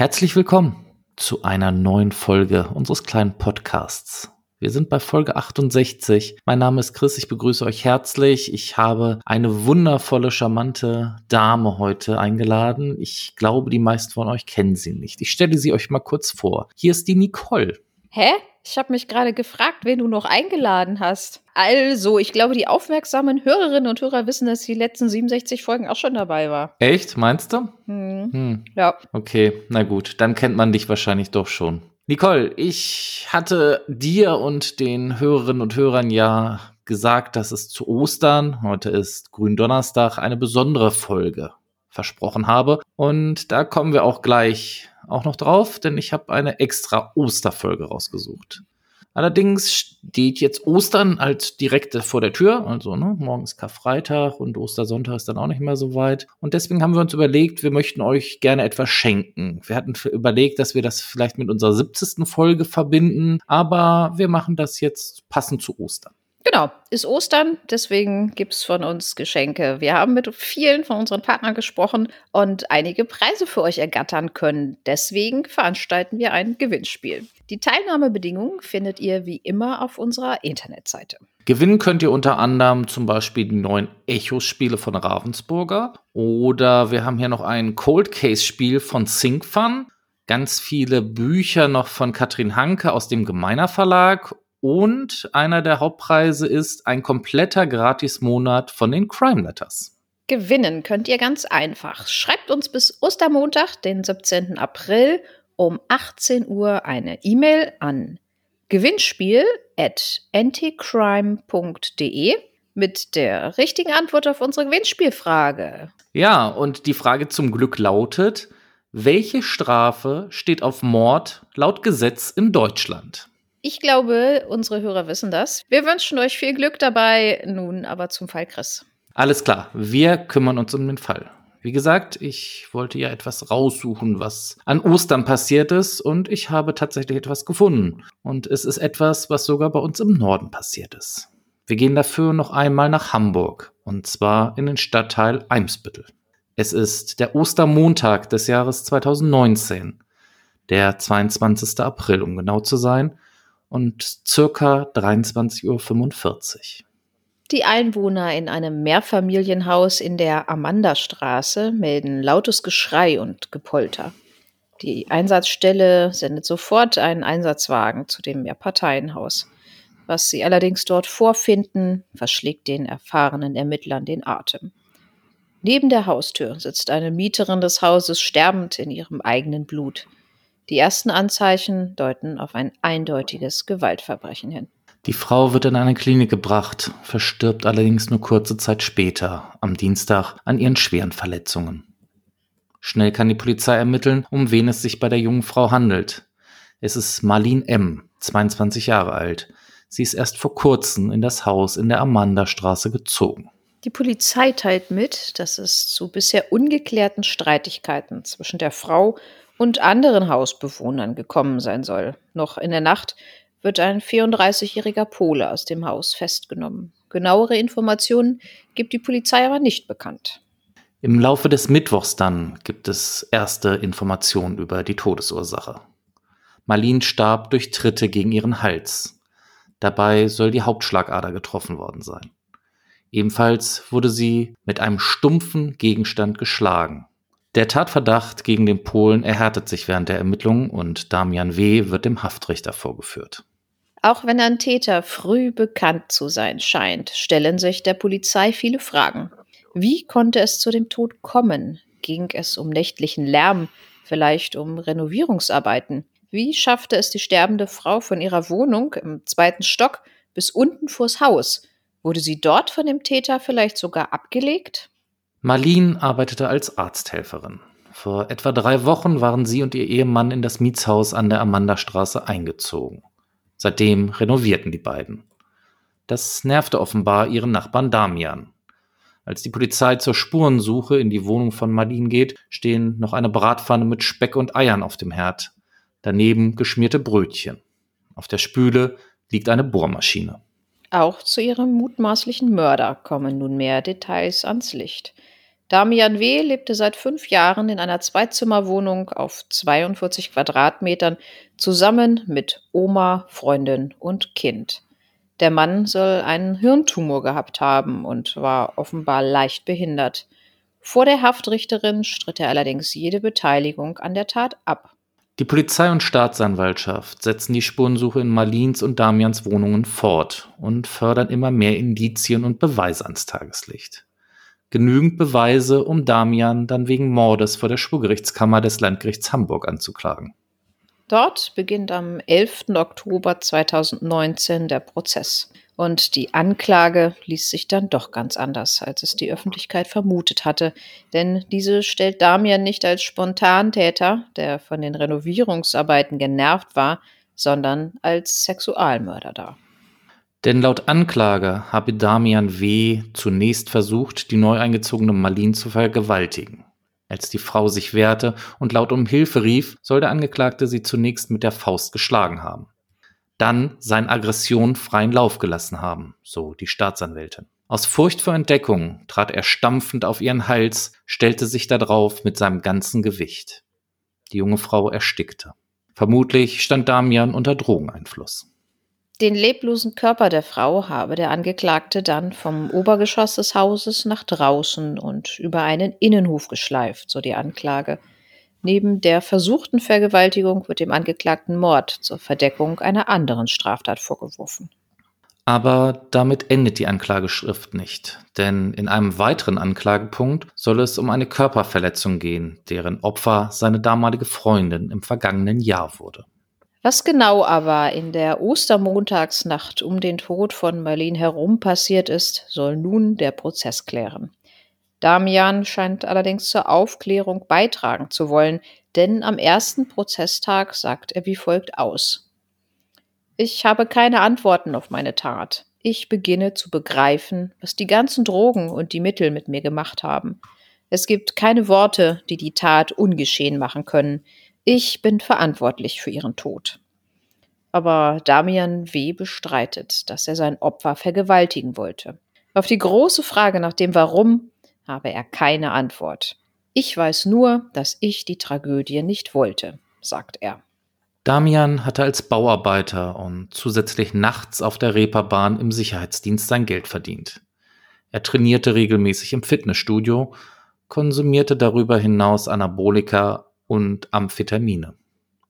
Herzlich willkommen zu einer neuen Folge unseres kleinen Podcasts. Wir sind bei Folge 68. Mein Name ist Chris, ich begrüße euch herzlich. Ich habe eine wundervolle, charmante Dame heute eingeladen. Ich glaube, die meisten von euch kennen sie nicht. Ich stelle sie euch mal kurz vor. Hier ist die Nicole. Hä? Ich habe mich gerade gefragt, wen du noch eingeladen hast. Also, ich glaube, die aufmerksamen Hörerinnen und Hörer wissen, dass die letzten 67 Folgen auch schon dabei war. Echt? Meinst du? Hm. Hm. Ja. Okay, na gut, dann kennt man dich wahrscheinlich doch schon. Nicole, ich hatte dir und den Hörerinnen und Hörern ja gesagt, dass es zu Ostern, heute ist Gründonnerstag, eine besondere Folge versprochen habe. Und da kommen wir auch gleich auch noch drauf, denn ich habe eine extra Osterfolge rausgesucht. Allerdings steht jetzt Ostern halt direkt vor der Tür. Also ne, morgen ist Karfreitag und Ostersonntag ist dann auch nicht mehr so weit. Und deswegen haben wir uns überlegt, wir möchten euch gerne etwas schenken. Wir hatten überlegt, dass wir das vielleicht mit unserer 70. Folge verbinden, aber wir machen das jetzt passend zu Ostern. Genau, ist Ostern, deswegen gibt es von uns Geschenke. Wir haben mit vielen von unseren Partnern gesprochen und einige Preise für euch ergattern können. Deswegen veranstalten wir ein Gewinnspiel. Die Teilnahmebedingungen findet ihr wie immer auf unserer Internetseite. Gewinnen könnt ihr unter anderem zum Beispiel die neuen Echos-Spiele von Ravensburger oder wir haben hier noch ein Cold Case-Spiel von SyncFun ganz viele Bücher noch von Katrin Hanke aus dem Gemeiner Verlag und einer der Hauptpreise ist ein kompletter Gratismonat von den Crime Letters. Gewinnen könnt ihr ganz einfach. Schreibt uns bis Ostermontag, den 17. April um 18 Uhr eine E-Mail an gewinnspiel at anticrime.de mit der richtigen Antwort auf unsere Gewinnspielfrage. Ja, und die Frage zum Glück lautet, welche Strafe steht auf Mord laut Gesetz in Deutschland? Ich glaube, unsere Hörer wissen das. Wir wünschen euch viel Glück dabei. Nun aber zum Fall Chris. Alles klar, wir kümmern uns um den Fall. Wie gesagt, ich wollte ja etwas raussuchen, was an Ostern passiert ist, und ich habe tatsächlich etwas gefunden. Und es ist etwas, was sogar bei uns im Norden passiert ist. Wir gehen dafür noch einmal nach Hamburg, und zwar in den Stadtteil Eimsbüttel. Es ist der Ostermontag des Jahres 2019, der 22. April, um genau zu sein, und circa 23.45 Uhr. Die Einwohner in einem Mehrfamilienhaus in der Amandastraße melden lautes Geschrei und Gepolter. Die Einsatzstelle sendet sofort einen Einsatzwagen zu dem Mehrparteienhaus. Was sie allerdings dort vorfinden, verschlägt den erfahrenen Ermittlern den Atem. Neben der Haustür sitzt eine Mieterin des Hauses sterbend in ihrem eigenen Blut. Die ersten Anzeichen deuten auf ein eindeutiges Gewaltverbrechen hin. Die Frau wird in eine Klinik gebracht, verstirbt allerdings nur kurze Zeit später, am Dienstag, an ihren schweren Verletzungen. Schnell kann die Polizei ermitteln, um wen es sich bei der jungen Frau handelt. Es ist Marlene M., 22 Jahre alt. Sie ist erst vor kurzem in das Haus in der Amandastraße gezogen. Die Polizei teilt mit, dass es zu bisher ungeklärten Streitigkeiten zwischen der Frau und anderen Hausbewohnern gekommen sein soll. Noch in der Nacht wird ein 34-jähriger Pole aus dem Haus festgenommen. Genauere Informationen gibt die Polizei aber nicht bekannt. Im Laufe des Mittwochs dann gibt es erste Informationen über die Todesursache. Marlene starb durch Tritte gegen ihren Hals. Dabei soll die Hauptschlagader getroffen worden sein. Ebenfalls wurde sie mit einem stumpfen Gegenstand geschlagen. Der Tatverdacht gegen den Polen erhärtet sich während der Ermittlungen und Damian W. wird dem Haftrichter vorgeführt. Auch wenn ein Täter früh bekannt zu sein scheint, stellen sich der Polizei viele Fragen. Wie konnte es zu dem Tod kommen? Ging es um nächtlichen Lärm, vielleicht um Renovierungsarbeiten? Wie schaffte es die sterbende Frau von ihrer Wohnung im zweiten Stock bis unten vors Haus? Wurde sie dort von dem Täter vielleicht sogar abgelegt? Marlene arbeitete als Arzthelferin. Vor etwa drei Wochen waren sie und ihr Ehemann in das Mietshaus an der Amandastraße eingezogen. Seitdem renovierten die beiden. Das nervte offenbar ihren Nachbarn Damian. Als die Polizei zur Spurensuche in die Wohnung von Marlene geht, stehen noch eine Bratpfanne mit Speck und Eiern auf dem Herd. Daneben geschmierte Brötchen. Auf der Spüle liegt eine Bohrmaschine. Auch zu ihrem mutmaßlichen Mörder kommen nunmehr Details ans Licht. Damian W. lebte seit fünf Jahren in einer Zweizimmerwohnung auf 42 Quadratmetern zusammen mit Oma, Freundin und Kind. Der Mann soll einen Hirntumor gehabt haben und war offenbar leicht behindert. Vor der Haftrichterin stritt er allerdings jede Beteiligung an der Tat ab. Die Polizei und Staatsanwaltschaft setzen die Spurensuche in Marlins und Damians Wohnungen fort und fördern immer mehr Indizien und Beweise ans Tageslicht. Genügend Beweise, um Damian dann wegen Mordes vor der Schwurgerichtskammer des Landgerichts Hamburg anzuklagen. Dort beginnt am 11. Oktober 2019 der Prozess. Und die Anklage ließ sich dann doch ganz anders, als es die Öffentlichkeit vermutet hatte. Denn diese stellt Damian nicht als Spontantäter, der von den Renovierungsarbeiten genervt war, sondern als Sexualmörder dar. Denn laut Anklage habe Damian W. zunächst versucht, die neu eingezogene Marlene zu vergewaltigen. Als die Frau sich wehrte und laut um Hilfe rief, soll der Angeklagte sie zunächst mit der Faust geschlagen haben dann seinen Aggressionen freien Lauf gelassen haben, so die Staatsanwältin. Aus Furcht vor Entdeckung trat er stampfend auf ihren Hals, stellte sich darauf mit seinem ganzen Gewicht. Die junge Frau erstickte. Vermutlich stand Damian unter Drogeneinfluss. Den leblosen Körper der Frau habe der Angeklagte dann vom Obergeschoss des Hauses nach draußen und über einen Innenhof geschleift, so die Anklage. Neben der versuchten Vergewaltigung wird dem Angeklagten Mord zur Verdeckung einer anderen Straftat vorgeworfen. Aber damit endet die Anklageschrift nicht, denn in einem weiteren Anklagepunkt soll es um eine Körperverletzung gehen, deren Opfer seine damalige Freundin im vergangenen Jahr wurde. Was genau aber in der Ostermontagsnacht um den Tod von Marlene herum passiert ist, soll nun der Prozess klären. Damian scheint allerdings zur Aufklärung beitragen zu wollen, denn am ersten Prozesstag sagt er wie folgt aus. Ich habe keine Antworten auf meine Tat. Ich beginne zu begreifen, was die ganzen Drogen und die Mittel mit mir gemacht haben. Es gibt keine Worte, die die Tat ungeschehen machen können. Ich bin verantwortlich für ihren Tod. Aber Damian W. bestreitet, dass er sein Opfer vergewaltigen wollte. Auf die große Frage nach dem Warum habe er keine Antwort. Ich weiß nur, dass ich die Tragödie nicht wollte, sagt er. Damian hatte als Bauarbeiter und zusätzlich nachts auf der Reeperbahn im Sicherheitsdienst sein Geld verdient. Er trainierte regelmäßig im Fitnessstudio, konsumierte darüber hinaus Anabolika und Amphetamine.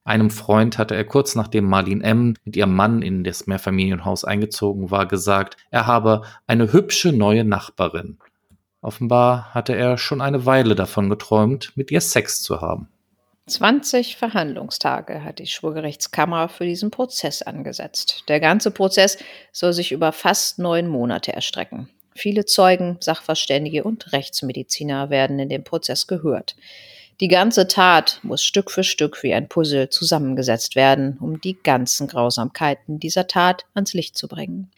Einem Freund hatte er kurz nachdem Marlene M. mit ihrem Mann in das Mehrfamilienhaus eingezogen war, gesagt, er habe eine hübsche neue Nachbarin Offenbar hatte er schon eine Weile davon geträumt, mit ihr Sex zu haben. 20 Verhandlungstage hat die Schwurgerichtskammer für diesen Prozess angesetzt. Der ganze Prozess soll sich über fast neun Monate erstrecken. Viele Zeugen, Sachverständige und Rechtsmediziner werden in dem Prozess gehört. Die ganze Tat muss Stück für Stück wie ein Puzzle zusammengesetzt werden, um die ganzen Grausamkeiten dieser Tat ans Licht zu bringen.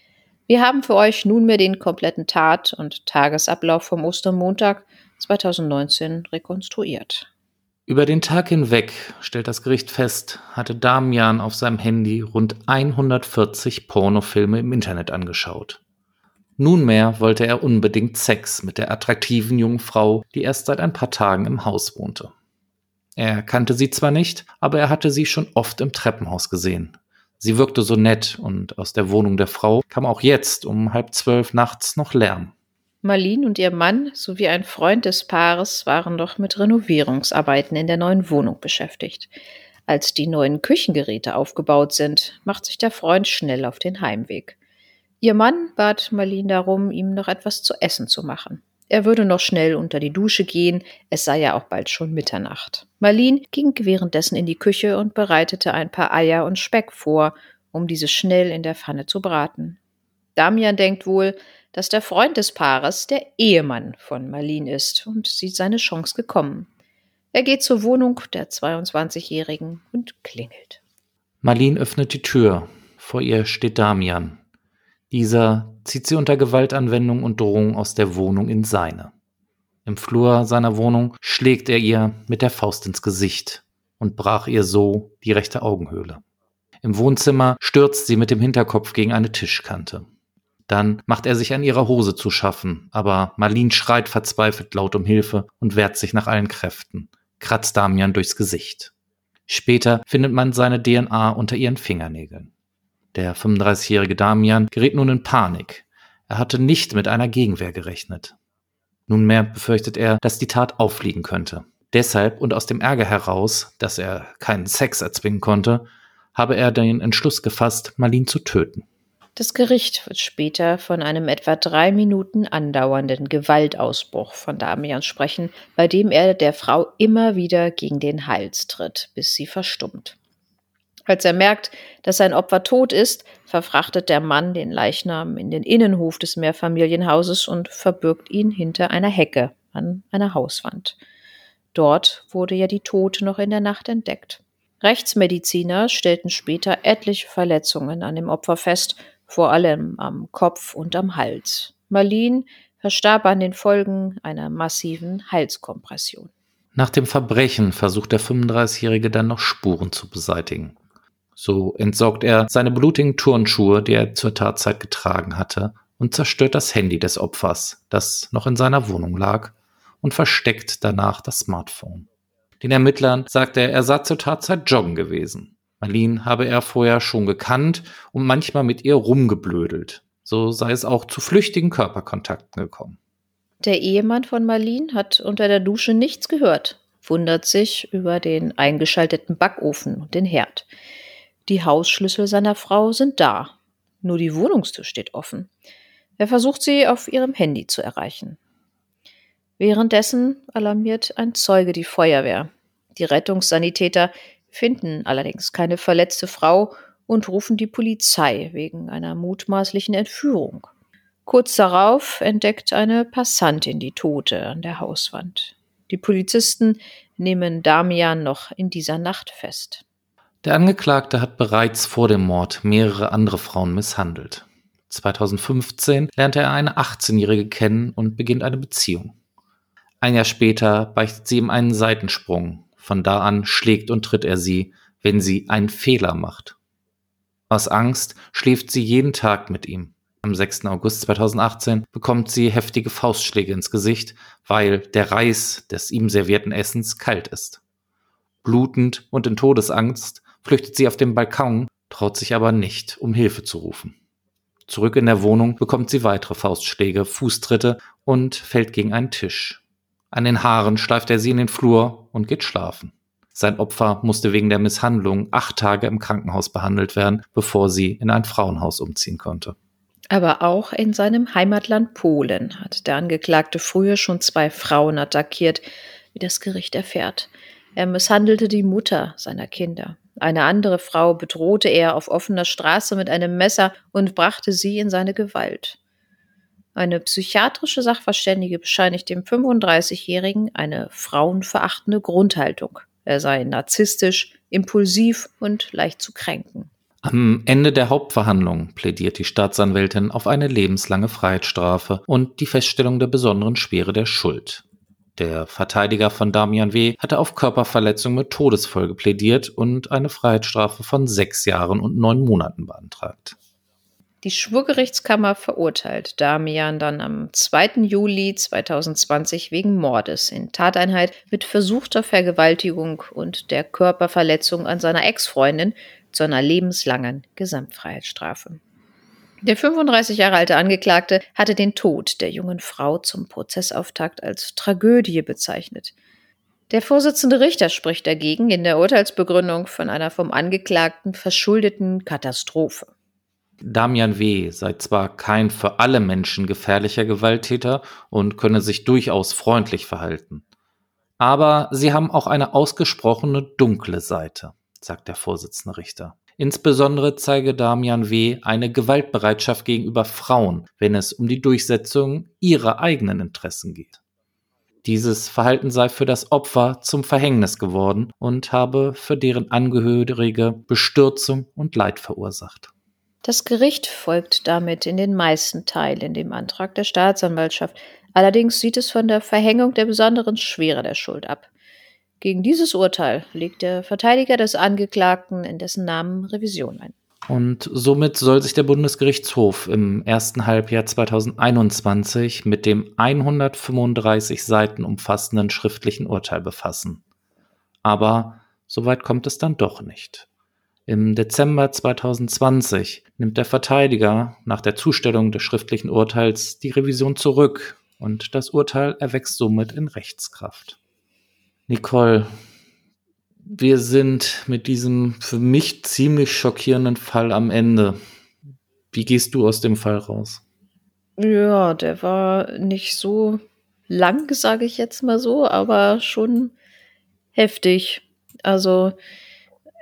Wir haben für euch nunmehr den kompletten Tat- und Tagesablauf vom Ostermontag 2019 rekonstruiert. Über den Tag hinweg, stellt das Gericht fest, hatte Damian auf seinem Handy rund 140 Pornofilme im Internet angeschaut. Nunmehr wollte er unbedingt Sex mit der attraktiven jungen Frau, die erst seit ein paar Tagen im Haus wohnte. Er kannte sie zwar nicht, aber er hatte sie schon oft im Treppenhaus gesehen. Sie wirkte so nett und aus der Wohnung der Frau kam auch jetzt um halb zwölf nachts noch Lärm. Marlene und ihr Mann sowie ein Freund des Paares waren doch mit Renovierungsarbeiten in der neuen Wohnung beschäftigt. Als die neuen Küchengeräte aufgebaut sind, macht sich der Freund schnell auf den Heimweg. Ihr Mann bat Marlene darum, ihm noch etwas zu essen zu machen. Er würde noch schnell unter die Dusche gehen, es sei ja auch bald schon Mitternacht. Marlene ging währenddessen in die Küche und bereitete ein paar Eier und Speck vor, um diese schnell in der Pfanne zu braten. Damian denkt wohl, dass der Freund des Paares der Ehemann von Marlene ist und sieht seine Chance gekommen. Er geht zur Wohnung der 22-Jährigen und klingelt. Marlene öffnet die Tür. Vor ihr steht Damian. Dieser zieht sie unter Gewaltanwendung und Drohung aus der Wohnung in seine. Im Flur seiner Wohnung schlägt er ihr mit der Faust ins Gesicht und brach ihr so die rechte Augenhöhle. Im Wohnzimmer stürzt sie mit dem Hinterkopf gegen eine Tischkante. Dann macht er sich an ihrer Hose zu schaffen, aber Marlene schreit verzweifelt laut um Hilfe und wehrt sich nach allen Kräften, kratzt Damian durchs Gesicht. Später findet man seine DNA unter ihren Fingernägeln. Der 35-jährige Damian gerät nun in Panik. Er hatte nicht mit einer Gegenwehr gerechnet. Nunmehr befürchtet er, dass die Tat auffliegen könnte. Deshalb und aus dem Ärger heraus, dass er keinen Sex erzwingen konnte, habe er den Entschluss gefasst, Marlene zu töten. Das Gericht wird später von einem etwa drei Minuten andauernden Gewaltausbruch von Damian sprechen, bei dem er der Frau immer wieder gegen den Hals tritt, bis sie verstummt. Als er merkt, dass sein Opfer tot ist, verfrachtet der Mann den Leichnam in den Innenhof des Mehrfamilienhauses und verbirgt ihn hinter einer Hecke an einer Hauswand. Dort wurde ja die Tote noch in der Nacht entdeckt. Rechtsmediziner stellten später etliche Verletzungen an dem Opfer fest, vor allem am Kopf und am Hals. Marlene verstarb an den Folgen einer massiven Halskompression. Nach dem Verbrechen versucht der 35-Jährige dann noch Spuren zu beseitigen. So entsorgt er seine blutigen Turnschuhe, die er zur Tatzeit getragen hatte, und zerstört das Handy des Opfers, das noch in seiner Wohnung lag, und versteckt danach das Smartphone. Den Ermittlern sagt er, er sei zur Tatzeit joggen gewesen. Marlene habe er vorher schon gekannt und manchmal mit ihr rumgeblödelt. So sei es auch zu flüchtigen Körperkontakten gekommen. Der Ehemann von Marlene hat unter der Dusche nichts gehört, wundert sich über den eingeschalteten Backofen und den Herd. Die Hausschlüssel seiner Frau sind da. Nur die Wohnungstür steht offen. Er versucht sie auf ihrem Handy zu erreichen. Währenddessen alarmiert ein Zeuge die Feuerwehr. Die Rettungssanitäter finden allerdings keine verletzte Frau und rufen die Polizei wegen einer mutmaßlichen Entführung. Kurz darauf entdeckt eine Passantin die Tote an der Hauswand. Die Polizisten nehmen Damian noch in dieser Nacht fest. Der Angeklagte hat bereits vor dem Mord mehrere andere Frauen misshandelt. 2015 lernt er eine 18-Jährige kennen und beginnt eine Beziehung. Ein Jahr später beichtet sie ihm einen Seitensprung. Von da an schlägt und tritt er sie, wenn sie einen Fehler macht. Aus Angst schläft sie jeden Tag mit ihm. Am 6. August 2018 bekommt sie heftige Faustschläge ins Gesicht, weil der Reis des ihm servierten Essens kalt ist. Blutend und in Todesangst flüchtet sie auf den Balkon, traut sich aber nicht, um Hilfe zu rufen. Zurück in der Wohnung bekommt sie weitere Faustschläge, Fußtritte und fällt gegen einen Tisch. An den Haaren schleift er sie in den Flur und geht schlafen. Sein Opfer musste wegen der Misshandlung acht Tage im Krankenhaus behandelt werden, bevor sie in ein Frauenhaus umziehen konnte. Aber auch in seinem Heimatland Polen hat der Angeklagte früher schon zwei Frauen attackiert, wie das Gericht erfährt. Er misshandelte die Mutter seiner Kinder. Eine andere Frau bedrohte er auf offener Straße mit einem Messer und brachte sie in seine Gewalt. Eine psychiatrische Sachverständige bescheinigt dem 35-Jährigen eine frauenverachtende Grundhaltung. Er sei narzisstisch, impulsiv und leicht zu kränken. Am Ende der Hauptverhandlung plädiert die Staatsanwältin auf eine lebenslange Freiheitsstrafe und die Feststellung der besonderen Schwere der Schuld. Der Verteidiger von Damian W. hatte auf Körperverletzung mit Todesfolge plädiert und eine Freiheitsstrafe von sechs Jahren und neun Monaten beantragt. Die Schwurgerichtskammer verurteilt Damian dann am 2. Juli 2020 wegen Mordes in Tateinheit mit versuchter Vergewaltigung und der Körperverletzung an seiner Ex-Freundin zu einer lebenslangen Gesamtfreiheitsstrafe. Der 35 Jahre alte Angeklagte hatte den Tod der jungen Frau zum Prozessauftakt als Tragödie bezeichnet. Der Vorsitzende Richter spricht dagegen in der Urteilsbegründung von einer vom Angeklagten verschuldeten Katastrophe. Damian W. sei zwar kein für alle Menschen gefährlicher Gewalttäter und könne sich durchaus freundlich verhalten. Aber sie haben auch eine ausgesprochene dunkle Seite, sagt der Vorsitzende Richter. Insbesondere zeige Damian W. eine Gewaltbereitschaft gegenüber Frauen, wenn es um die Durchsetzung ihrer eigenen Interessen geht. Dieses Verhalten sei für das Opfer zum Verhängnis geworden und habe für deren Angehörige Bestürzung und Leid verursacht. Das Gericht folgt damit in den meisten Teilen dem Antrag der Staatsanwaltschaft. Allerdings sieht es von der Verhängung der besonderen Schwere der Schuld ab. Gegen dieses Urteil legt der Verteidiger des Angeklagten in dessen Namen Revision ein. Und somit soll sich der Bundesgerichtshof im ersten Halbjahr 2021 mit dem 135 Seiten umfassenden schriftlichen Urteil befassen. Aber soweit kommt es dann doch nicht. Im Dezember 2020 nimmt der Verteidiger nach der Zustellung des schriftlichen Urteils die Revision zurück und das Urteil erwächst somit in Rechtskraft. Nicole, wir sind mit diesem für mich ziemlich schockierenden Fall am Ende. Wie gehst du aus dem Fall raus? Ja, der war nicht so lang, sage ich jetzt mal so, aber schon heftig. Also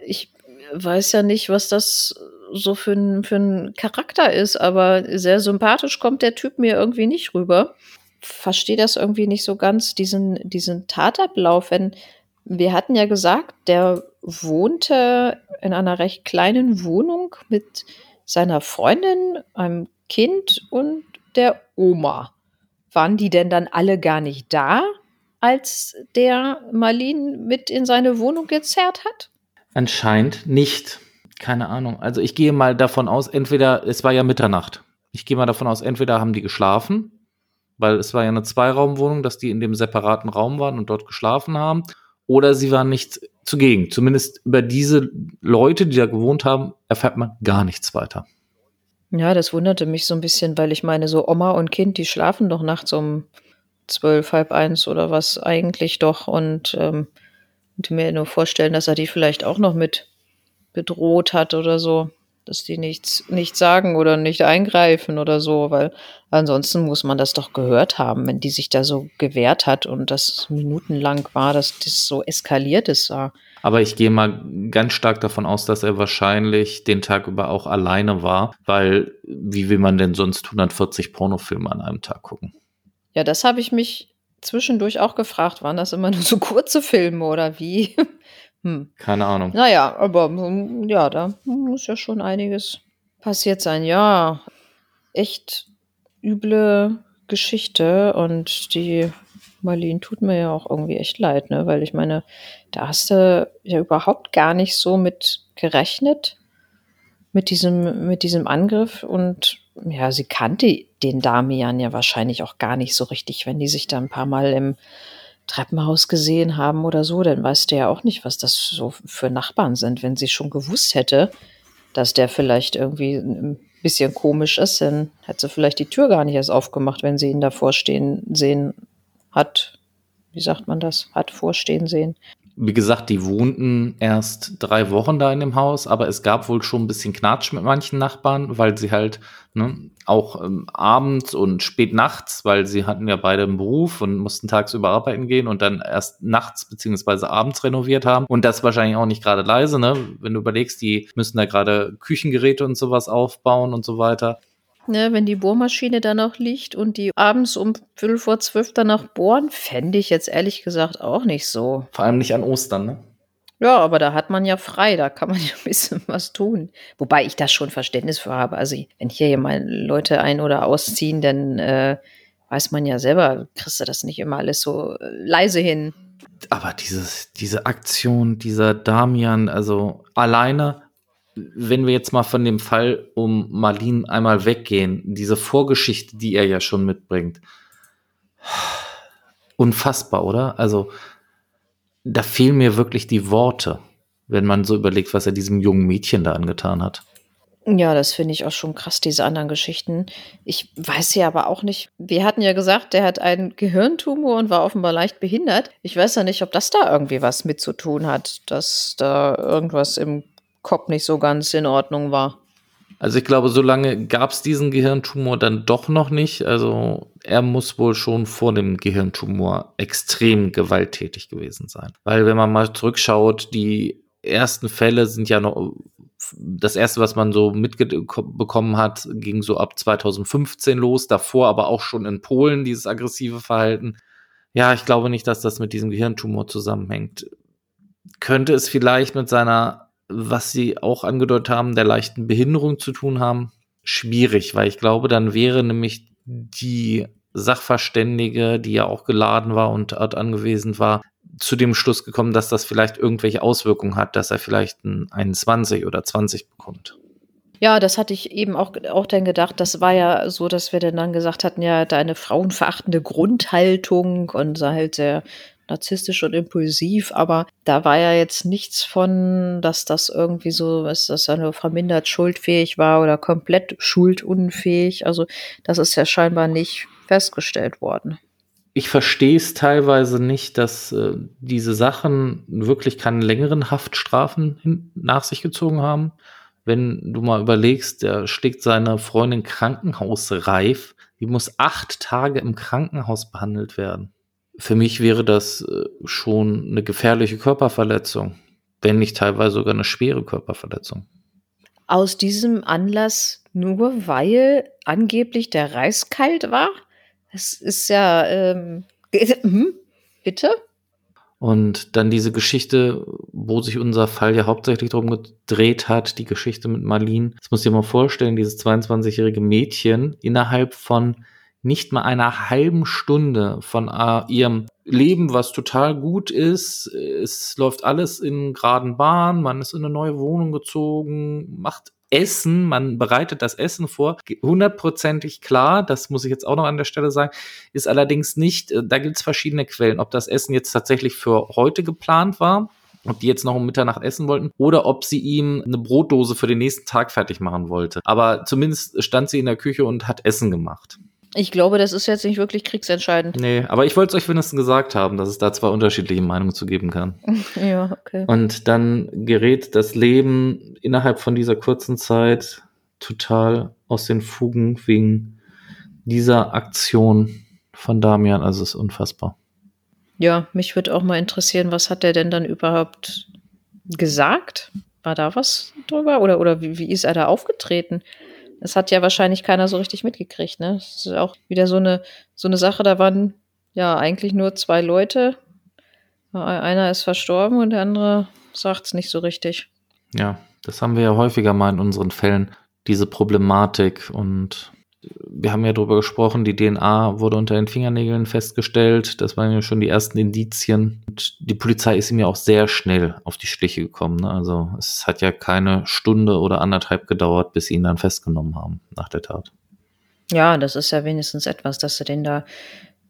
ich weiß ja nicht, was das so für ein, für ein Charakter ist, aber sehr sympathisch kommt der Typ mir irgendwie nicht rüber. Verstehe das irgendwie nicht so ganz, diesen, diesen Tatablauf, wenn wir hatten ja gesagt, der wohnte in einer recht kleinen Wohnung mit seiner Freundin, einem Kind und der Oma. Waren die denn dann alle gar nicht da, als der Marlin mit in seine Wohnung gezerrt hat? Anscheinend nicht. Keine Ahnung. Also ich gehe mal davon aus, entweder, es war ja Mitternacht. Ich gehe mal davon aus, entweder haben die geschlafen, weil es war ja eine Zweiraumwohnung, dass die in dem separaten Raum waren und dort geschlafen haben oder sie waren nicht zugegen. Zumindest über diese Leute, die da gewohnt haben, erfährt man gar nichts weiter. Ja, das wunderte mich so ein bisschen, weil ich meine, so Oma und Kind, die schlafen doch nachts um zwölf, halb eins oder was eigentlich doch und ähm, könnte mir nur vorstellen, dass er die vielleicht auch noch mit bedroht hat oder so dass die nichts, nichts sagen oder nicht eingreifen oder so, weil ansonsten muss man das doch gehört haben, wenn die sich da so gewehrt hat und das minutenlang war, dass das so eskaliert ist. Aber ich gehe mal ganz stark davon aus, dass er wahrscheinlich den Tag über auch alleine war, weil wie will man denn sonst 140 Pornofilme an einem Tag gucken? Ja, das habe ich mich zwischendurch auch gefragt. Waren das immer nur so kurze Filme oder wie? Hm. Keine Ahnung. Naja, aber hm, ja, da muss ja schon einiges passiert sein. Ja, echt üble Geschichte und die Marlene tut mir ja auch irgendwie echt leid, ne? Weil ich meine, da hast du ja überhaupt gar nicht so mit gerechnet mit diesem, mit diesem Angriff und ja, sie kannte den Damian ja wahrscheinlich auch gar nicht so richtig, wenn die sich da ein paar Mal im Treppenhaus gesehen haben oder so, dann weißt du ja auch nicht, was das so für Nachbarn sind. Wenn sie schon gewusst hätte, dass der vielleicht irgendwie ein bisschen komisch ist, dann hätte sie vielleicht die Tür gar nicht erst aufgemacht, wenn sie ihn davor stehen sehen hat. Wie sagt man das? Hat vorstehen sehen. Wie gesagt, die wohnten erst drei Wochen da in dem Haus, aber es gab wohl schon ein bisschen Knatsch mit manchen Nachbarn, weil sie halt ne, auch ähm, abends und spät nachts, weil sie hatten ja beide einen Beruf und mussten tagsüber arbeiten gehen und dann erst nachts beziehungsweise abends renoviert haben. Und das wahrscheinlich auch nicht gerade leise, ne? Wenn du überlegst, die müssen da gerade Küchengeräte und sowas aufbauen und so weiter. Ne, wenn die Bohrmaschine da noch liegt und die abends um Viertel vor zwölf danach bohren, fände ich jetzt ehrlich gesagt auch nicht so. Vor allem nicht an Ostern, ne? Ja, aber da hat man ja frei, da kann man ja ein bisschen was tun. Wobei ich da schon Verständnis für habe. Also, wenn hier mal Leute ein- oder ausziehen, dann äh, weiß man ja selber, kriegst du das nicht immer alles so äh, leise hin. Aber dieses, diese Aktion, dieser Damian, also alleine wenn wir jetzt mal von dem Fall um Marlin einmal weggehen, diese Vorgeschichte, die er ja schon mitbringt, unfassbar, oder? Also, da fehlen mir wirklich die Worte, wenn man so überlegt, was er diesem jungen Mädchen da angetan hat. Ja, das finde ich auch schon krass, diese anderen Geschichten. Ich weiß ja aber auch nicht. Wir hatten ja gesagt, der hat einen Gehirntumor und war offenbar leicht behindert. Ich weiß ja nicht, ob das da irgendwie was mit zu tun hat, dass da irgendwas im Kopf nicht so ganz in Ordnung war. Also ich glaube, so lange gab es diesen Gehirntumor dann doch noch nicht. Also er muss wohl schon vor dem Gehirntumor extrem gewalttätig gewesen sein. Weil wenn man mal zurückschaut, die ersten Fälle sind ja noch, das erste, was man so mitbekommen hat, ging so ab 2015 los. Davor aber auch schon in Polen dieses aggressive Verhalten. Ja, ich glaube nicht, dass das mit diesem Gehirntumor zusammenhängt. Könnte es vielleicht mit seiner was sie auch angedeutet haben, der leichten Behinderung zu tun haben, schwierig, weil ich glaube, dann wäre nämlich die Sachverständige, die ja auch geladen war und dort angewiesen war, zu dem Schluss gekommen, dass das vielleicht irgendwelche Auswirkungen hat, dass er vielleicht ein 21 oder 20 bekommt. Ja, das hatte ich eben auch, auch dann gedacht. Das war ja so, dass wir dann gesagt hatten, ja, deine frauenverachtende Grundhaltung und sei halt sehr narzisstisch und impulsiv, aber da war ja jetzt nichts von, dass das irgendwie so ist, dass er nur vermindert schuldfähig war oder komplett schuldunfähig. Also das ist ja scheinbar nicht festgestellt worden. Ich verstehe es teilweise nicht, dass äh, diese Sachen wirklich keine längeren Haftstrafen nach sich gezogen haben wenn du mal überlegst, der schlägt seine Freundin krankenhausreif, die muss acht Tage im Krankenhaus behandelt werden. Für mich wäre das äh, schon eine gefährliche Körperverletzung, wenn nicht teilweise sogar eine schwere Körperverletzung. Aus diesem Anlass nur weil angeblich der Reis kalt war? Das ist ja, ähm, hm, bitte? Und dann diese Geschichte, wo sich unser Fall ja hauptsächlich drum gedreht hat, die Geschichte mit Marlene. Das muss ich dir mal vorstellen, dieses 22-jährige Mädchen innerhalb von nicht mal einer halben Stunde von uh, ihrem Leben, was total gut ist. Es läuft alles in geraden Bahn, man ist in eine neue Wohnung gezogen, macht Essen, man bereitet das Essen vor, hundertprozentig klar, das muss ich jetzt auch noch an der Stelle sagen, ist allerdings nicht, äh, da gibt es verschiedene Quellen, ob das Essen jetzt tatsächlich für heute geplant war, ob die jetzt noch um Mitternacht essen wollten oder ob sie ihm eine Brotdose für den nächsten Tag fertig machen wollte. Aber zumindest stand sie in der Küche und hat Essen gemacht. Ich glaube, das ist jetzt nicht wirklich kriegsentscheidend. Nee, aber ich wollte es euch wenigstens gesagt haben, dass es da zwei unterschiedliche Meinungen zu geben kann. ja, okay. Und dann gerät das Leben innerhalb von dieser kurzen Zeit total aus den Fugen wegen dieser Aktion von Damian. Also es ist unfassbar. Ja, mich würde auch mal interessieren, was hat er denn dann überhaupt gesagt? War da was drüber? Oder, oder wie, wie ist er da aufgetreten? Das hat ja wahrscheinlich keiner so richtig mitgekriegt, ne? Das ist auch wieder so eine, so eine Sache, da waren ja eigentlich nur zwei Leute. Einer ist verstorben und der andere sagt es nicht so richtig. Ja, das haben wir ja häufiger mal in unseren Fällen, diese Problematik und wir haben ja darüber gesprochen, die DNA wurde unter den Fingernägeln festgestellt. Das waren ja schon die ersten Indizien. Und die Polizei ist ihm ja auch sehr schnell auf die Schliche gekommen. Ne? Also es hat ja keine Stunde oder anderthalb gedauert, bis sie ihn dann festgenommen haben nach der Tat. Ja, das ist ja wenigstens etwas, dass sie den da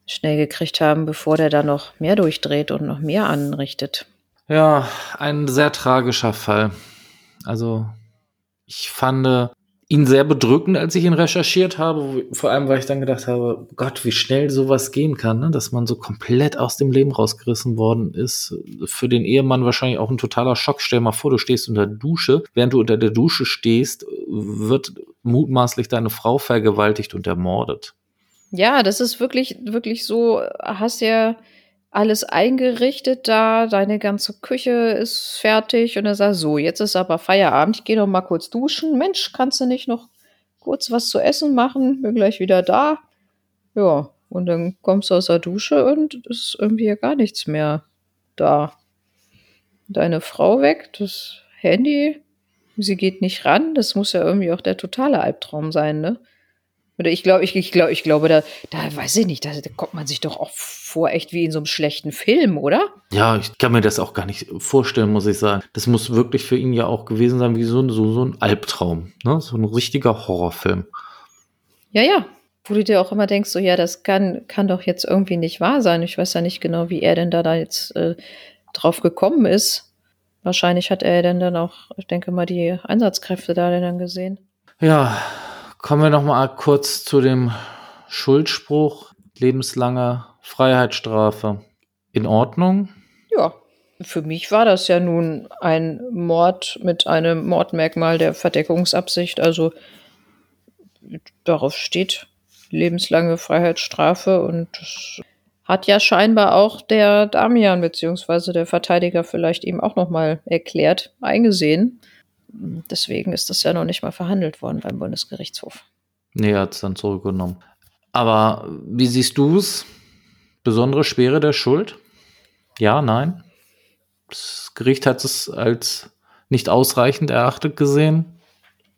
schnell gekriegt haben, bevor der da noch mehr durchdreht und noch mehr anrichtet. Ja, ein sehr tragischer Fall. Also ich fand ihn sehr bedrückend, als ich ihn recherchiert habe. Vor allem, weil ich dann gedacht habe, Gott, wie schnell sowas gehen kann, ne? dass man so komplett aus dem Leben rausgerissen worden ist. Für den Ehemann wahrscheinlich auch ein totaler Schock. Stell mal vor, du stehst unter der Dusche. Während du unter der Dusche stehst, wird mutmaßlich deine Frau vergewaltigt und ermordet. Ja, das ist wirklich, wirklich so, hast ja alles eingerichtet da, deine ganze Küche ist fertig und er sagt, so, jetzt ist aber Feierabend, ich gehe noch mal kurz duschen. Mensch, kannst du nicht noch kurz was zu essen machen? Bin gleich wieder da. Ja, und dann kommst du aus der Dusche und ist irgendwie ja gar nichts mehr da. Deine Frau weg, das Handy, sie geht nicht ran, das muss ja irgendwie auch der totale Albtraum sein, ne? Oder ich glaube, ich, ich glaube, ich glaube, da, da weiß ich nicht, da, da, kommt man sich doch auch vor, echt wie in so einem schlechten Film, oder? Ja, ich kann mir das auch gar nicht vorstellen, muss ich sagen. Das muss wirklich für ihn ja auch gewesen sein, wie so, so, so ein Albtraum, ne? So ein richtiger Horrorfilm. Ja, ja. Wo du dir auch immer denkst, so, ja, das kann, kann doch jetzt irgendwie nicht wahr sein. Ich weiß ja nicht genau, wie er denn da, da jetzt äh, drauf gekommen ist. Wahrscheinlich hat er denn dann auch, ich denke mal, die Einsatzkräfte da dann gesehen. Ja, Kommen wir noch mal kurz zu dem Schuldspruch lebenslange Freiheitsstrafe. In Ordnung? Ja, für mich war das ja nun ein Mord mit einem Mordmerkmal der Verdeckungsabsicht. Also darauf steht lebenslange Freiheitsstrafe und das hat ja scheinbar auch der Damian bzw. der Verteidiger vielleicht ihm auch noch mal erklärt, eingesehen. Deswegen ist das ja noch nicht mal verhandelt worden beim Bundesgerichtshof. Nee, er hat es dann zurückgenommen. Aber wie siehst du es? Besondere Schwere der Schuld? Ja, nein? Das Gericht hat es als nicht ausreichend erachtet gesehen.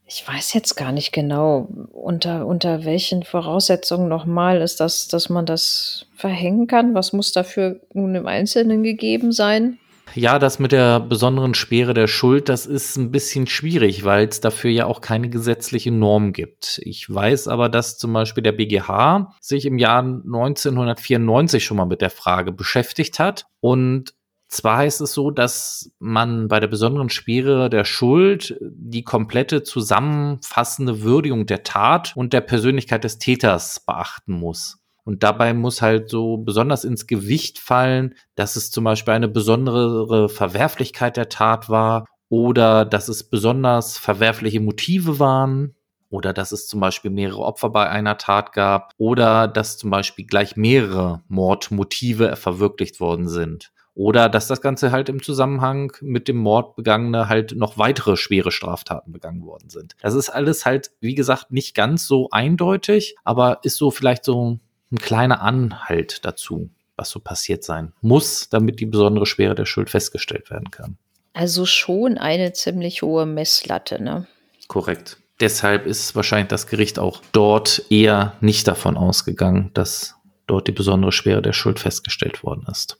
Ich weiß jetzt gar nicht genau, unter, unter welchen Voraussetzungen nochmal ist das, dass man das verhängen kann. Was muss dafür nun im Einzelnen gegeben sein? Ja, das mit der besonderen Schwere der Schuld, das ist ein bisschen schwierig, weil es dafür ja auch keine gesetzliche Norm gibt. Ich weiß aber, dass zum Beispiel der BGH sich im Jahr 1994 schon mal mit der Frage beschäftigt hat und zwar heißt es so, dass man bei der besonderen Schwere der Schuld die komplette zusammenfassende Würdigung der Tat und der Persönlichkeit des Täters beachten muss. Und dabei muss halt so besonders ins Gewicht fallen, dass es zum Beispiel eine besondere Verwerflichkeit der Tat war oder dass es besonders verwerfliche Motive waren oder dass es zum Beispiel mehrere Opfer bei einer Tat gab oder dass zum Beispiel gleich mehrere Mordmotive verwirklicht worden sind. Oder dass das Ganze halt im Zusammenhang mit dem Mord begangene halt noch weitere schwere Straftaten begangen worden sind. Das ist alles halt, wie gesagt, nicht ganz so eindeutig, aber ist so vielleicht so ein kleiner Anhalt dazu, was so passiert sein muss, damit die besondere Schwere der Schuld festgestellt werden kann. Also schon eine ziemlich hohe Messlatte, ne? Korrekt. Deshalb ist wahrscheinlich das Gericht auch dort eher nicht davon ausgegangen, dass dort die besondere Schwere der Schuld festgestellt worden ist.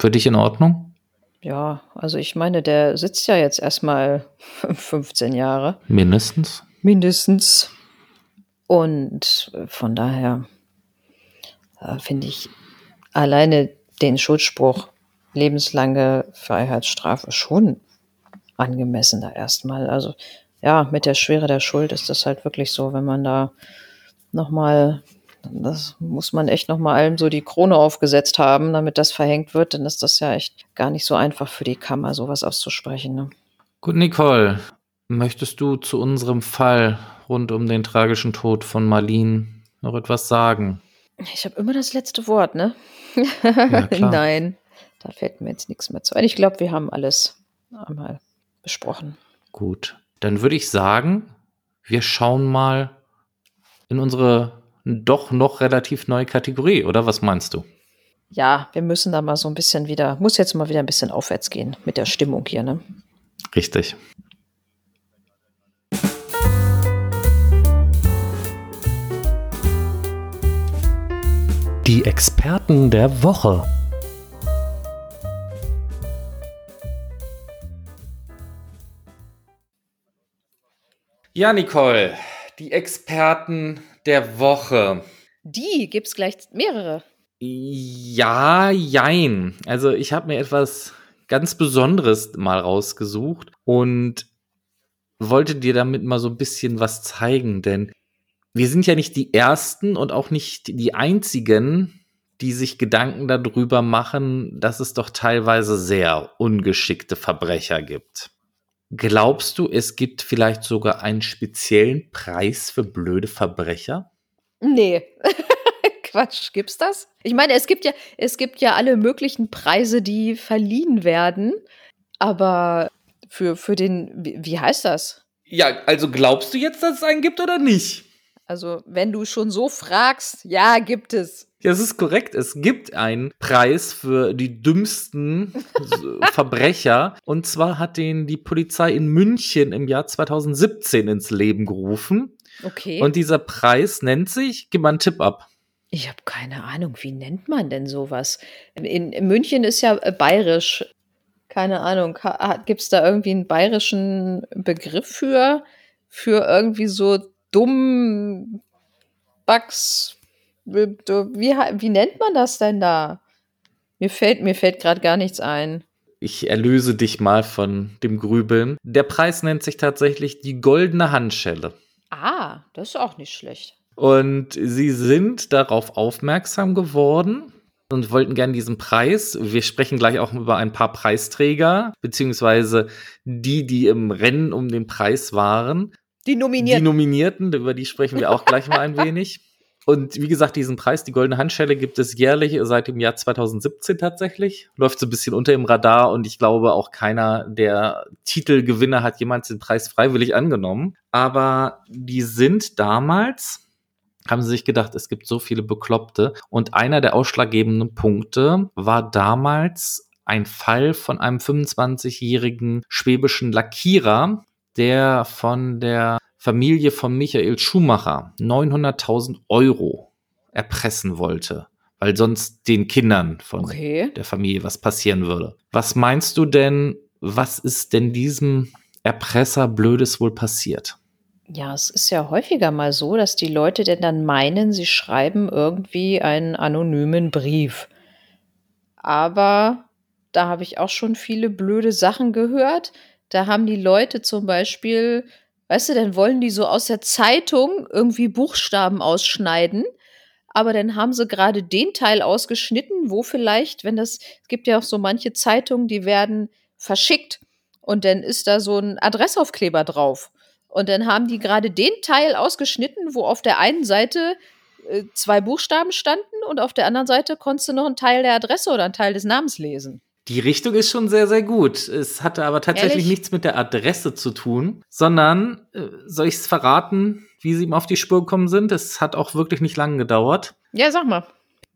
Für dich in Ordnung? Ja, also ich meine, der sitzt ja jetzt erstmal 15 Jahre. Mindestens. Mindestens. Und von daher äh, finde ich alleine den Schuldspruch lebenslange Freiheitsstrafe schon angemessener erstmal. Also ja, mit der Schwere der Schuld ist das halt wirklich so, wenn man da nochmal, das muss man echt nochmal allem so die Krone aufgesetzt haben, damit das verhängt wird, dann ist das ja echt gar nicht so einfach für die Kammer, sowas auszusprechen. Ne? Gut, Nicole, möchtest du zu unserem Fall rund um den tragischen Tod von Marlene noch etwas sagen? Ich habe immer das letzte Wort, ne? Ja, Nein, da fällt mir jetzt nichts mehr zu ein. Ich glaube, wir haben alles einmal besprochen. Gut, dann würde ich sagen, wir schauen mal in unsere doch noch relativ neue Kategorie, oder was meinst du? Ja, wir müssen da mal so ein bisschen wieder, muss jetzt mal wieder ein bisschen aufwärts gehen mit der Stimmung hier, ne? Richtig. Die Experten der Woche. Ja, Nicole, die Experten der Woche. Die gibt's gleich mehrere. Ja, jein. Also ich habe mir etwas ganz Besonderes mal rausgesucht und wollte dir damit mal so ein bisschen was zeigen, denn wir sind ja nicht die Ersten und auch nicht die Einzigen, die sich Gedanken darüber machen, dass es doch teilweise sehr ungeschickte Verbrecher gibt. Glaubst du, es gibt vielleicht sogar einen speziellen Preis für blöde Verbrecher? Nee. Quatsch, gibt's das? Ich meine, es gibt ja, es gibt ja alle möglichen Preise, die verliehen werden, aber für, für den, wie, wie heißt das? Ja, also glaubst du jetzt, dass es einen gibt oder nicht? Also, wenn du schon so fragst, ja, gibt es. Ja, es ist korrekt. Es gibt einen Preis für die dümmsten Verbrecher. Und zwar hat den die Polizei in München im Jahr 2017 ins Leben gerufen. Okay. Und dieser Preis nennt sich, gib mal einen Tipp ab. Ich habe keine Ahnung, wie nennt man denn sowas? In, in München ist ja äh, bayerisch. Keine Ahnung, gibt es da irgendwie einen bayerischen Begriff für? Für irgendwie so dumm Bugs. Wie, wie nennt man das denn da? Mir fällt, mir fällt gerade gar nichts ein. Ich erlöse dich mal von dem Grübeln. Der Preis nennt sich tatsächlich die goldene Handschelle. Ah, das ist auch nicht schlecht. Und sie sind darauf aufmerksam geworden und wollten gerne diesen Preis. Wir sprechen gleich auch über ein paar Preisträger, beziehungsweise die, die im Rennen um den Preis waren. Die Nominierten. Die Nominierten, über die sprechen wir auch gleich mal ein wenig. Und wie gesagt, diesen Preis, die Goldene Handschelle, gibt es jährlich seit dem Jahr 2017 tatsächlich. Läuft so ein bisschen unter dem Radar und ich glaube auch keiner der Titelgewinner hat jemals den Preis freiwillig angenommen. Aber die sind damals, haben sie sich gedacht, es gibt so viele Bekloppte. Und einer der ausschlaggebenden Punkte war damals ein Fall von einem 25-jährigen schwäbischen Lackierer, der von der Familie von Michael Schumacher 900.000 Euro erpressen wollte weil sonst den Kindern von Okay. der Familie was passieren würde. Was meinst du denn, was ist denn diesem Erpresser Blödes wohl passiert? Ja, es ist ja häufiger mal so, dass die Leute denn dann meinen, sie schreiben irgendwie einen anonymen Brief. Aber da habe ich auch schon viele blöde Sachen gehört. Da haben die Leute zum Beispiel, weißt du, dann wollen die so aus der Zeitung irgendwie Buchstaben ausschneiden. Aber dann haben sie gerade den Teil ausgeschnitten, wo vielleicht, wenn das, es gibt ja auch so manche Zeitungen, die werden verschickt und dann ist da so ein Adressaufkleber drauf. Und dann haben die gerade den Teil ausgeschnitten, wo auf der einen Seite äh, zwei Buchstaben standen und auf der anderen Seite konntest du noch einen Teil der Adresse oder einen Teil des Namens lesen. Die Richtung ist schon sehr, sehr gut. Es hatte aber tatsächlich Ehrlich? nichts mit der Adresse zu tun, sondern, äh, soll ich es verraten, wie sie ihm auf die Spur gekommen sind? Es hat auch wirklich nicht lange gedauert. Ja, sag mal.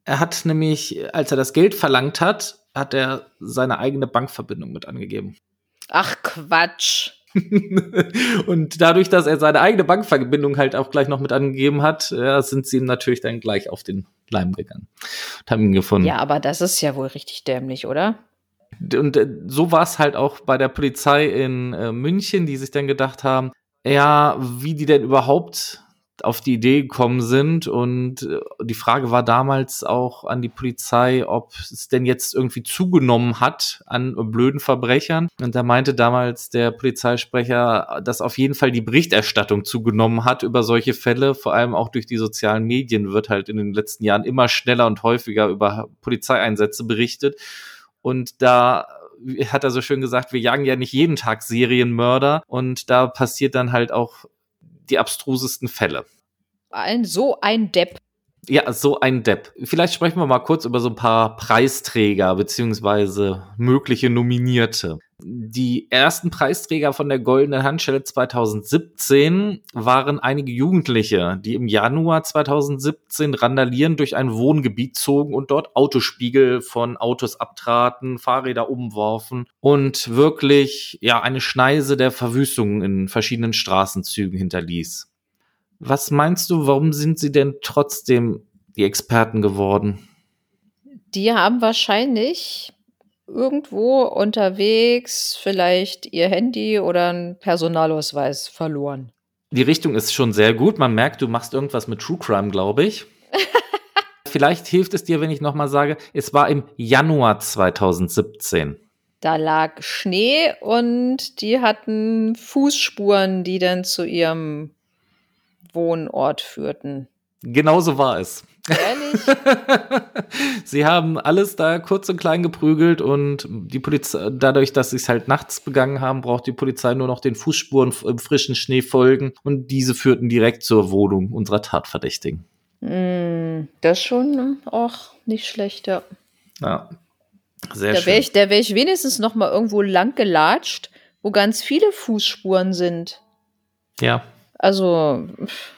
Er hat nämlich, als er das Geld verlangt hat, hat er seine eigene Bankverbindung mit angegeben. Ach Quatsch. und dadurch, dass er seine eigene Bankverbindung halt auch gleich noch mit angegeben hat, ja, sind sie ihm natürlich dann gleich auf den Leim gegangen und haben ihn gefunden. Ja, aber das ist ja wohl richtig dämlich, oder? Und äh, so war es halt auch bei der Polizei in äh, München, die sich dann gedacht haben, ja, wie die denn überhaupt auf die Idee gekommen sind. Und äh, die Frage war damals auch an die Polizei, ob es denn jetzt irgendwie zugenommen hat an blöden Verbrechern. Und da meinte damals der Polizeisprecher, dass auf jeden Fall die Berichterstattung zugenommen hat über solche Fälle. Vor allem auch durch die sozialen Medien wird halt in den letzten Jahren immer schneller und häufiger über Polizeieinsätze berichtet. Und da hat er so schön gesagt, wir jagen ja nicht jeden Tag Serienmörder und da passiert dann halt auch die abstrusesten Fälle. Ein so ein Depp. Ja, so ein Depp. Vielleicht sprechen wir mal kurz über so ein paar Preisträger beziehungsweise mögliche Nominierte. Die ersten Preisträger von der Goldenen Handschelle 2017 waren einige Jugendliche, die im Januar 2017 randalierend durch ein Wohngebiet zogen und dort Autospiegel von Autos abtraten, Fahrräder umwarfen und wirklich ja eine Schneise der Verwüstung in verschiedenen Straßenzügen hinterließ. Was meinst du, warum sind sie denn trotzdem die Experten geworden? Die haben wahrscheinlich irgendwo unterwegs vielleicht ihr Handy oder einen Personalausweis verloren. Die Richtung ist schon sehr gut. Man merkt, du machst irgendwas mit True Crime, glaube ich. Vielleicht hilft es dir, wenn ich nochmal sage, es war im Januar 2017. Da lag Schnee und die hatten Fußspuren, die dann zu ihrem Wohnort führten. Genauso war es. Ehrlich? sie haben alles da kurz und klein geprügelt und die Polizei, dadurch, dass sie es halt nachts begangen haben, braucht die Polizei nur noch den Fußspuren im frischen Schnee folgen und diese führten direkt zur Wohnung unserer Tatverdächtigen. Mm, das ist schon auch nicht schlecht, ja. Ja, sehr Da schön. wäre ich, da wär ich wenigstens noch mal irgendwo lang gelatscht, wo ganz viele Fußspuren sind. ja, Also,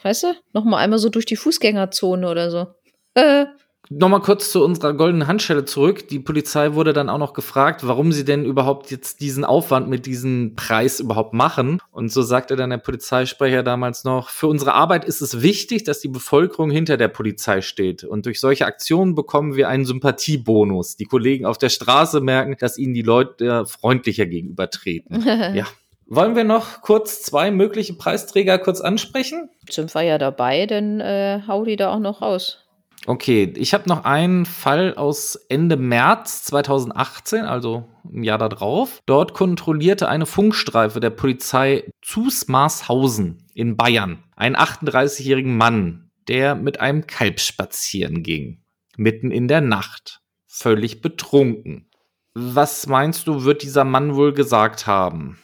weißt du, noch mal einmal so durch die Fußgängerzone oder so. Äh, Nochmal kurz zu unserer goldenen Handschelle zurück. Die Polizei wurde dann auch noch gefragt, warum sie denn überhaupt jetzt diesen Aufwand mit diesem Preis überhaupt machen. Und so sagte dann der Polizeisprecher damals noch, für unsere Arbeit ist es wichtig, dass die Bevölkerung hinter der Polizei steht. Und durch solche Aktionen bekommen wir einen Sympathiebonus. Die Kollegen auf der Straße merken, dass ihnen die Leute freundlicher gegenübertreten. ja. Wollen wir noch kurz zwei mögliche Preisträger kurz ansprechen? Sind wir ja dabei, dann äh, hau die da auch noch raus. Okay, ich habe noch einen Fall aus Ende März 2018, also im Jahr darauf. Dort kontrollierte eine Funkstreife der Polizei Zusmarshausen in Bayern einen 38-jährigen Mann, der mit einem Kalb spazieren ging. Mitten in der Nacht. Völlig betrunken. Was meinst du, wird dieser Mann wohl gesagt haben,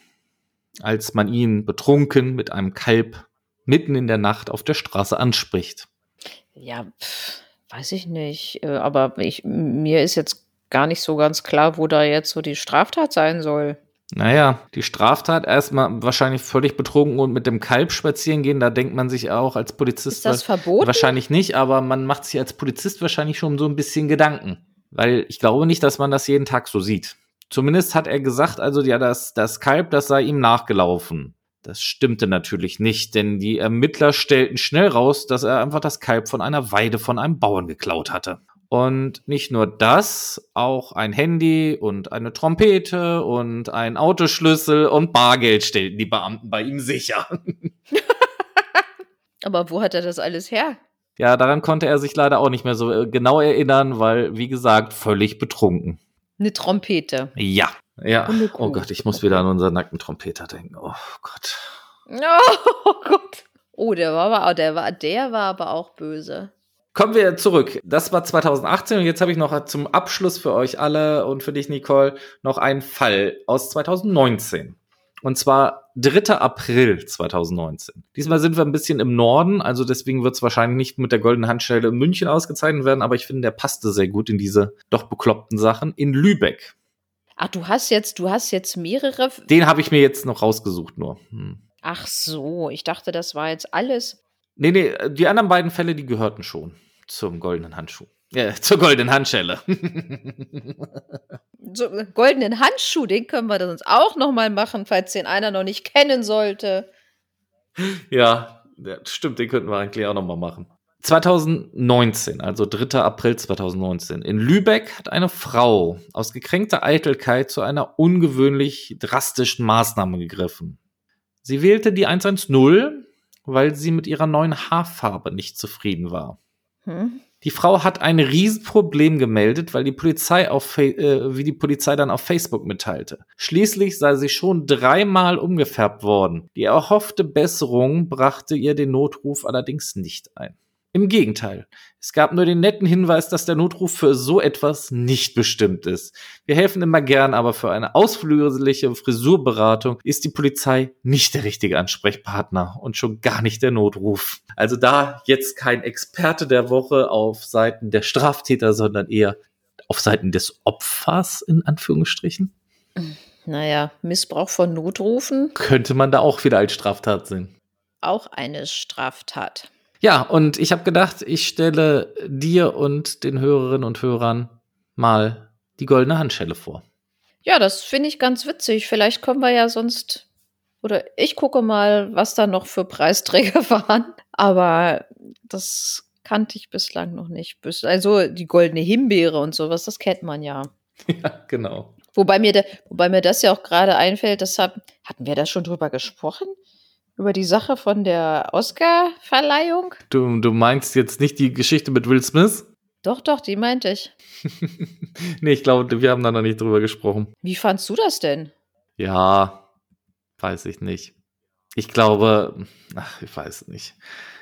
als man ihn betrunken mit einem Kalb mitten in der Nacht auf der Straße anspricht? Ja, pff, weiß ich nicht. Äh, aber ich, mir ist jetzt gar nicht so ganz klar, wo da jetzt so die Straftat sein soll. Naja, die Straftat erstmal wahrscheinlich völlig betrunken und mit dem Kalb spazieren gehen, da denkt man sich auch als Polizist Ist das verboten? wahrscheinlich nicht, aber man macht sich als Polizist wahrscheinlich schon so ein bisschen Gedanken, weil ich glaube nicht, dass man das jeden Tag so sieht. Zumindest hat er gesagt, also ja, das, das Kalb, das sei ihm nachgelaufen. Das stimmte natürlich nicht, denn die Ermittler stellten schnell raus, dass er einfach das Kalb von einer Weide von einem Bauern geklaut hatte. Und nicht nur das, auch ein Handy und eine Trompete und ein Autoschlüssel und Bargeld stellten die Beamten bei ihm sicher. Aber wo hat er das alles her? Ja, daran konnte er sich leider auch nicht mehr so äh, genau erinnern, weil, wie gesagt, völlig betrunken. Eine Trompete. Ja, ja. Oh. Gott, ich muss wieder an unseren nackten Trompeter denken. Oh Gott. Oh Gott. Oh, der war aber, der war, der war aber auch böse. Kommen wir zurück. Das war 2018 und jetzt habe ich noch zum Abschluss für euch alle und für dich, Nicole, noch einen Fall aus 2019. Und zwar 3. April 2019. Diesmal sind wir ein bisschen im Norden, also deswegen wird es wahrscheinlich nicht mit der goldenen Handschelle in München ausgezeichnet werden, aber ich finde, der passte sehr gut in diese doch bekloppten Sachen. In Lübeck. Ach, du hast jetzt, du hast jetzt mehrere. Den habe ich mir jetzt noch rausgesucht nur. Hm. Ach so, ich dachte, das war jetzt alles. Nee, nee, die anderen beiden Fälle, die gehörten schon zum goldenen Handschuh. Ja, zur goldenen Handschelle. So, goldenen Handschuh, den können wir uns auch noch mal machen, falls den einer noch nicht kennen sollte. ja, ja, stimmt, den könnten wir eigentlich auch nochmal machen. 2019, also 3. April 2019, in Lübeck hat eine Frau aus gekränkter Eitelkeit zu einer ungewöhnlich drastischen Maßnahme gegriffen. Sie wählte die 110, weil sie mit ihrer neuen Haarfarbe nicht zufrieden war. Hm? Die Frau hat ein Riesenproblem gemeldet, weil die Polizei auf, äh, wie die Polizei dann auf Facebook mitteilte. Schließlich sei sie schon dreimal umgefärbt worden. Die erhoffte Besserung brachte ihr den Notruf allerdings nicht ein. Im Gegenteil, es gab nur den netten Hinweis, dass der Notruf für so etwas nicht bestimmt ist. Wir helfen immer gern, aber für eine ausführliche Frisurberatung ist die Polizei nicht der richtige Ansprechpartner und schon gar nicht der Notruf. Also da jetzt kein Experte der Woche auf Seiten der Straftäter, sondern eher auf Seiten des Opfers in Anführungsstrichen, Naja, Missbrauch von Notrufen, könnte man da auch wieder als Straftat sehen. auch eine Straftat. Ja, und ich habe gedacht, ich stelle dir und den Hörerinnen und Hörern mal die goldene Handschelle vor. Ja, das finde ich ganz witzig. Vielleicht können wir ja sonst, oder ich gucke mal, was da noch für Preisträger waren. Aber das kannte ich bislang noch nicht. Also die goldene Himbeere und sowas, das kennt man ja. Ja, genau. Wobei mir, da, wobei mir das ja auch gerade einfällt, das hab, hatten wir da schon drüber gesprochen? Über die Sache von der Oscar-Verleihung? Du, du meinst jetzt nicht die Geschichte mit Will Smith? Doch, doch, die meinte ich. nee, ich glaube, wir haben da noch nicht drüber gesprochen. Wie fandst du das denn? Ja, weiß ich nicht. Ich glaube, ach, ich weiß nicht.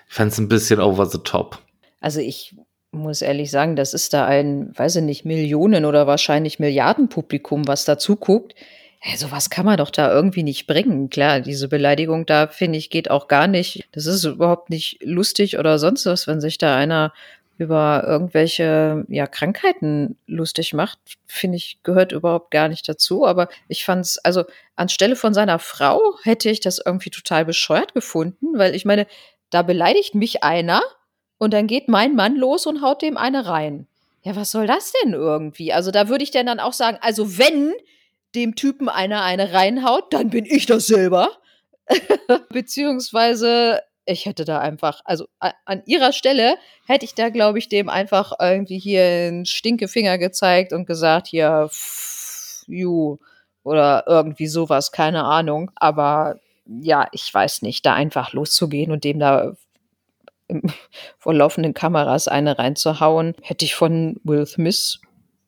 Ich fand es ein bisschen over the top. Also ich muss ehrlich sagen, das ist da ein, weiß ich nicht, Millionen oder wahrscheinlich Milliardenpublikum, was dazu guckt. Hey, sowas kann man doch da irgendwie nicht bringen. Klar, diese Beleidigung da, finde ich, geht auch gar nicht. Das ist überhaupt nicht lustig oder sonst was, wenn sich da einer über irgendwelche ja, Krankheiten lustig macht, finde ich, gehört überhaupt gar nicht dazu. Aber ich fand es, also anstelle von seiner Frau hätte ich das irgendwie total bescheuert gefunden, weil ich meine, da beleidigt mich einer und dann geht mein Mann los und haut dem eine rein. Ja, was soll das denn irgendwie? Also da würde ich denn dann auch sagen, also wenn dem Typen einer eine reinhaut, dann bin ich das selber. Beziehungsweise ich hätte da einfach, also an ihrer Stelle hätte ich da, glaube ich, dem einfach irgendwie hier einen Stinkefinger gezeigt und gesagt, hier, pff, you, oder irgendwie sowas, keine Ahnung. Aber ja, ich weiß nicht, da einfach loszugehen und dem da vor laufenden Kameras eine reinzuhauen, hätte ich von Will Smith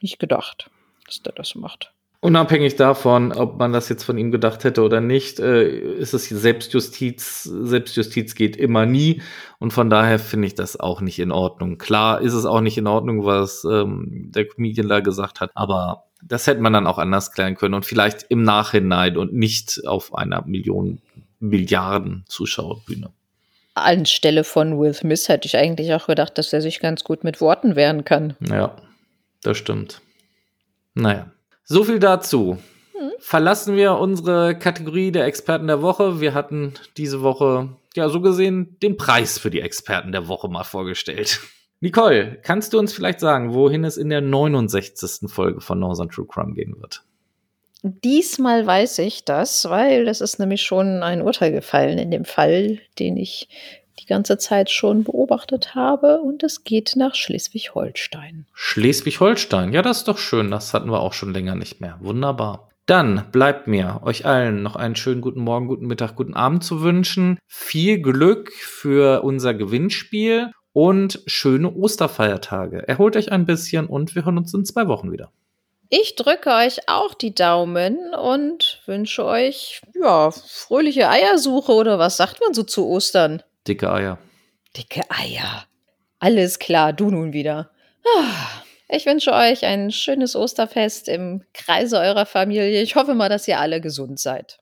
nicht gedacht, dass der das macht. Unabhängig davon, ob man das jetzt von ihm gedacht hätte oder nicht, äh, ist es Selbstjustiz. Selbstjustiz geht immer nie. Und von daher finde ich das auch nicht in Ordnung. Klar ist es auch nicht in Ordnung, was ähm, der Comedian da gesagt hat. Aber das hätte man dann auch anders klären können. Und vielleicht im Nachhinein und nicht auf einer Million, Milliarden Zuschauerbühne. Anstelle von Will Smith hätte ich eigentlich auch gedacht, dass er sich ganz gut mit Worten wehren kann. Ja, das stimmt. Naja, so viel dazu. Hm. Verlassen wir unsere Kategorie der Experten der Woche. Wir hatten diese Woche, ja, so gesehen, den Preis für die Experten der Woche mal vorgestellt. Nicole, kannst du uns vielleicht sagen, wohin es in der 69. Folge von Northern True Crime gehen wird? Diesmal weiß ich das, weil es ist nämlich schon ein Urteil gefallen in dem Fall, den ich die ganze Zeit schon beobachtet habe. Und es geht nach Schleswig-Holstein. Schleswig-Holstein, ja, das ist doch schön. Das hatten wir auch schon länger nicht mehr. Wunderbar. Dann bleibt mir, euch allen noch einen schönen guten Morgen, guten Mittag, guten Abend zu wünschen. Viel Glück für unser Gewinnspiel und schöne Osterfeiertage. Erholt euch ein bisschen und wir hören uns in zwei Wochen wieder. Ich drücke euch auch die Daumen und wünsche euch, ja, fröhliche Eiersuche oder was sagt man so zu Ostern? Dicke Eier. Dicke Eier. Alles klar, du nun wieder. Ah, ich wünsche euch ein schönes Osterfest im Kreise eurer Familie. Ich hoffe mal, dass ihr alle gesund seid.